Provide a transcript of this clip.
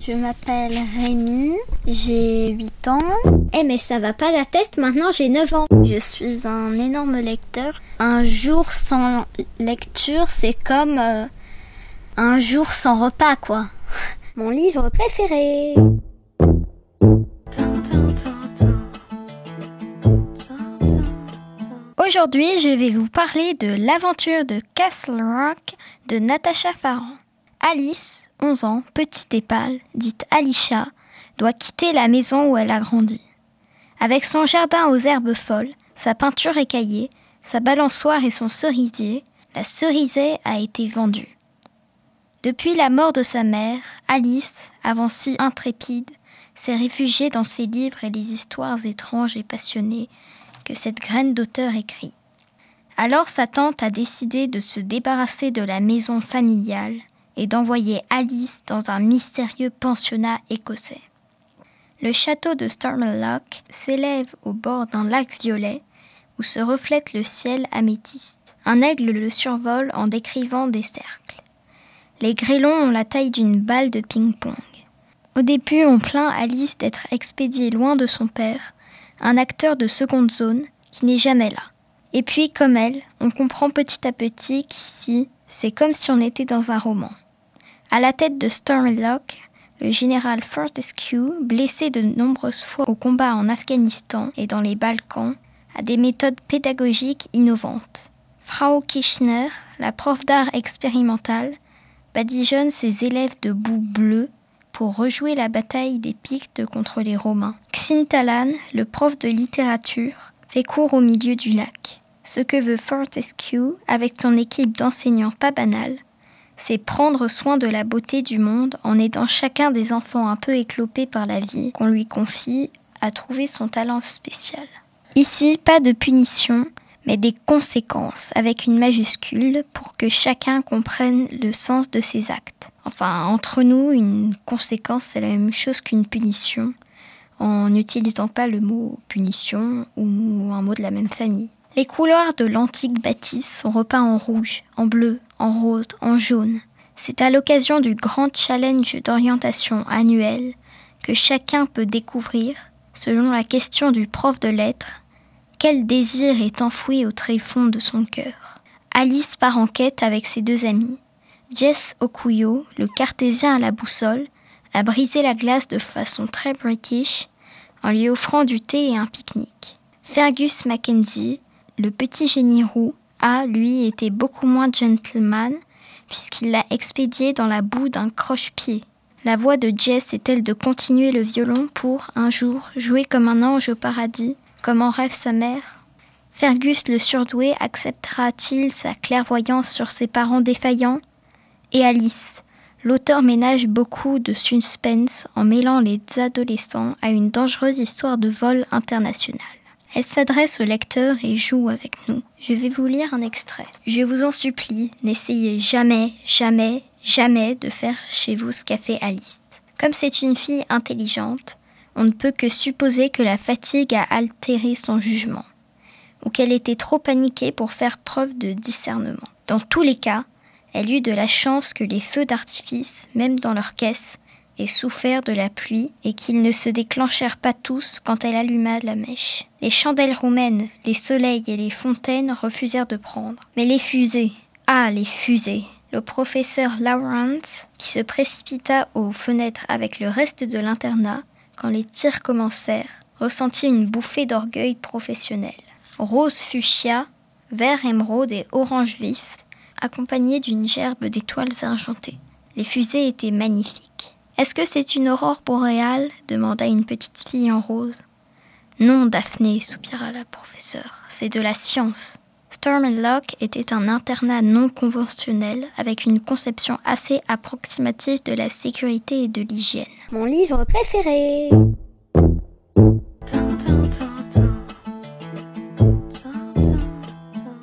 Je m'appelle Rémi, j'ai 8 ans. Eh mais ça va pas la tête, maintenant j'ai 9 ans. Je suis un énorme lecteur. Un jour sans lecture, c'est comme euh, un jour sans repas, quoi. Mon livre préféré. Aujourd'hui, je vais vous parler de l'aventure de Castle Rock de Natasha Farran. Alice, 11 ans, petite et pâle, dite Alicia, doit quitter la maison où elle a grandi. Avec son jardin aux herbes folles, sa peinture écaillée, sa balançoire et son cerisier, la cerisée a été vendue. Depuis la mort de sa mère, Alice, avant si intrépide, s'est réfugiée dans ses livres et les histoires étranges et passionnées que cette graine d'auteur écrit. Alors sa tante a décidé de se débarrasser de la maison familiale et d'envoyer Alice dans un mystérieux pensionnat écossais. Le château de Stormlock s'élève au bord d'un lac violet où se reflète le ciel améthyste. Un aigle le survole en décrivant des cercles. Les grêlons ont la taille d'une balle de ping-pong. Au début, on plaint Alice d'être expédiée loin de son père, un acteur de seconde zone qui n'est jamais là. Et puis, comme elle, on comprend petit à petit qu'ici, c'est comme si on était dans un roman. À la tête de Stormlock, le général Fortescue, blessé de nombreuses fois au combat en Afghanistan et dans les Balkans, a des méthodes pédagogiques innovantes. Frau Kirchner, la prof d'art expérimentale, badigeonne ses élèves de boue bleue pour rejouer la bataille des Pictes contre les Romains. Xintalan, le prof de littérature, fait cours au milieu du lac. Ce que veut Fortescue, avec son équipe d'enseignants pas banals, c'est prendre soin de la beauté du monde en aidant chacun des enfants un peu éclopés par la vie qu'on lui confie à trouver son talent spécial. Ici, pas de punition, mais des conséquences avec une majuscule pour que chacun comprenne le sens de ses actes. Enfin, entre nous, une conséquence, c'est la même chose qu'une punition, en n'utilisant pas le mot punition ou un mot de la même famille. Les couloirs de l'antique bâtisse sont repeints en rouge, en bleu, en rose, en jaune. C'est à l'occasion du grand challenge d'orientation annuel que chacun peut découvrir, selon la question du prof de lettres, quel désir est enfoui au tréfonds de son cœur. Alice part en quête avec ses deux amis. Jess Okuyo, le cartésien à la boussole, a brisé la glace de façon très british en lui offrant du thé et un pique-nique. Fergus Mackenzie, le petit génie roux a, lui, été beaucoup moins gentleman puisqu'il l'a expédié dans la boue d'un croche-pied. La voix de Jess est-elle de continuer le violon pour, un jour, jouer comme un ange au paradis, comme en rêve sa mère? Fergus le surdoué acceptera-t-il sa clairvoyance sur ses parents défaillants? Et Alice L'auteur ménage beaucoup de suspense en mêlant les adolescents à une dangereuse histoire de vol international. Elle s'adresse au lecteur et joue avec nous. Je vais vous lire un extrait. Je vous en supplie, n'essayez jamais, jamais, jamais de faire chez vous ce qu'a fait Alice. Comme c'est une fille intelligente, on ne peut que supposer que la fatigue a altéré son jugement, ou qu'elle était trop paniquée pour faire preuve de discernement. Dans tous les cas, elle eut de la chance que les feux d'artifice, même dans leur caisse, et souffert de la pluie et qu'ils ne se déclenchèrent pas tous quand elle alluma la mèche. Les chandelles roumaines, les soleils et les fontaines refusèrent de prendre. Mais les fusées, ah les fusées Le professeur Lawrence, qui se précipita aux fenêtres avec le reste de l'internat quand les tirs commencèrent, ressentit une bouffée d'orgueil professionnel. Rose fuchsia, vert émeraude et orange vif, accompagnés d'une gerbe d'étoiles argentées. Les fusées étaient magnifiques. Est-ce que c'est une aurore boréale demanda une petite fille en rose. Non, Daphné, soupira la professeure, c'est de la science. Storm Lock était un internat non conventionnel avec une conception assez approximative de la sécurité et de l'hygiène. Mon livre préféré